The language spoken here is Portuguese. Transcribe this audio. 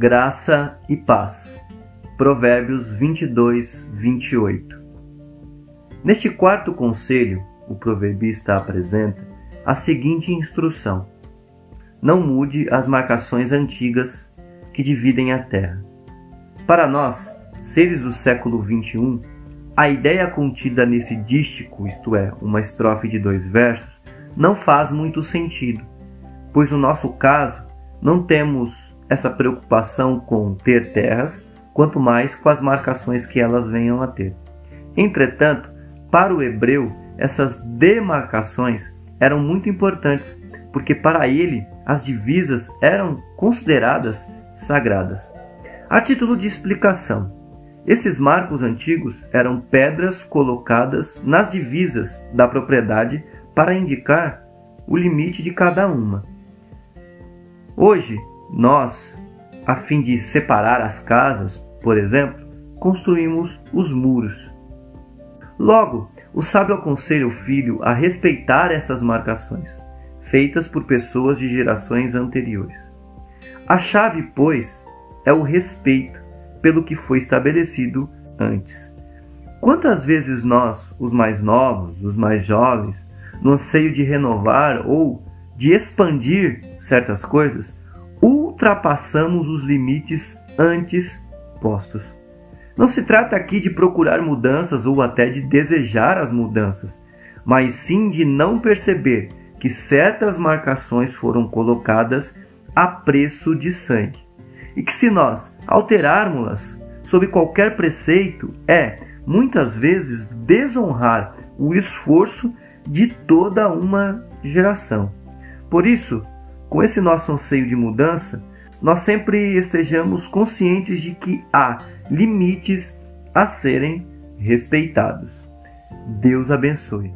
graça e paz. Provérbios 22, 28. Neste quarto conselho, o proverbista apresenta a seguinte instrução: Não mude as marcações antigas que dividem a terra. Para nós, seres do século XXI, a ideia contida nesse dístico, isto é, uma estrofe de dois versos, não faz muito sentido, pois no nosso caso não temos essa preocupação com ter terras, quanto mais com as marcações que elas venham a ter. Entretanto, para o hebreu, essas demarcações eram muito importantes, porque para ele as divisas eram consideradas sagradas. A título de explicação, esses marcos antigos eram pedras colocadas nas divisas da propriedade para indicar o limite de cada uma. Hoje, nós, a fim de separar as casas, por exemplo, construímos os muros. Logo, o sábio aconselha o filho a respeitar essas marcações, feitas por pessoas de gerações anteriores. A chave, pois, é o respeito pelo que foi estabelecido antes. Quantas vezes nós, os mais novos, os mais jovens, no anseio de renovar ou de expandir certas coisas, ultrapassamos os limites antes postos. Não se trata aqui de procurar mudanças ou até de desejar as mudanças, mas sim de não perceber que certas marcações foram colocadas a preço de sangue. E que se nós alterarmos-las sob qualquer preceito, é, muitas vezes, desonrar o esforço de toda uma geração. Por isso, com esse nosso anseio de mudança, nós sempre estejamos conscientes de que há limites a serem respeitados. Deus abençoe.